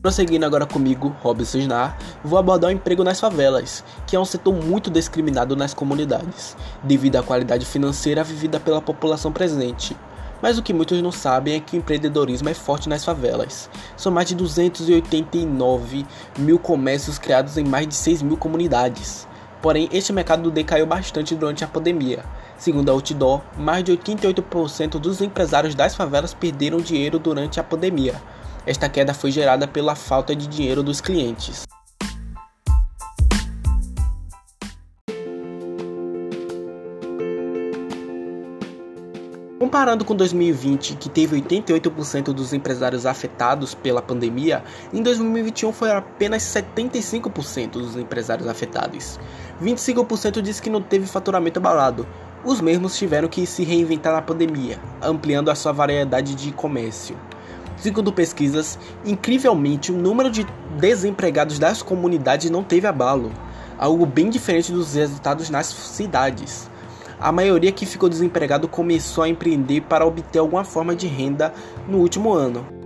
Prosseguindo agora comigo, Robson Snar, vou abordar o emprego nas favelas, que é um setor muito discriminado nas comunidades, devido à qualidade financeira vivida pela população presente. Mas o que muitos não sabem é que o empreendedorismo é forte nas favelas. São mais de 289 mil comércios criados em mais de 6 mil comunidades. Porém, este mercado decaiu bastante durante a pandemia. Segundo a Outdoor, mais de 88% dos empresários das favelas perderam dinheiro durante a pandemia. Esta queda foi gerada pela falta de dinheiro dos clientes. Comparando com 2020, que teve 88% dos empresários afetados pela pandemia, em 2021 foi apenas 75% dos empresários afetados. 25% disse que não teve faturamento abalado. Os mesmos tiveram que se reinventar na pandemia, ampliando a sua variedade de comércio. Segundo pesquisas, incrivelmente o número de desempregados das comunidades não teve abalo, algo bem diferente dos resultados nas cidades. A maioria que ficou desempregado começou a empreender para obter alguma forma de renda no último ano.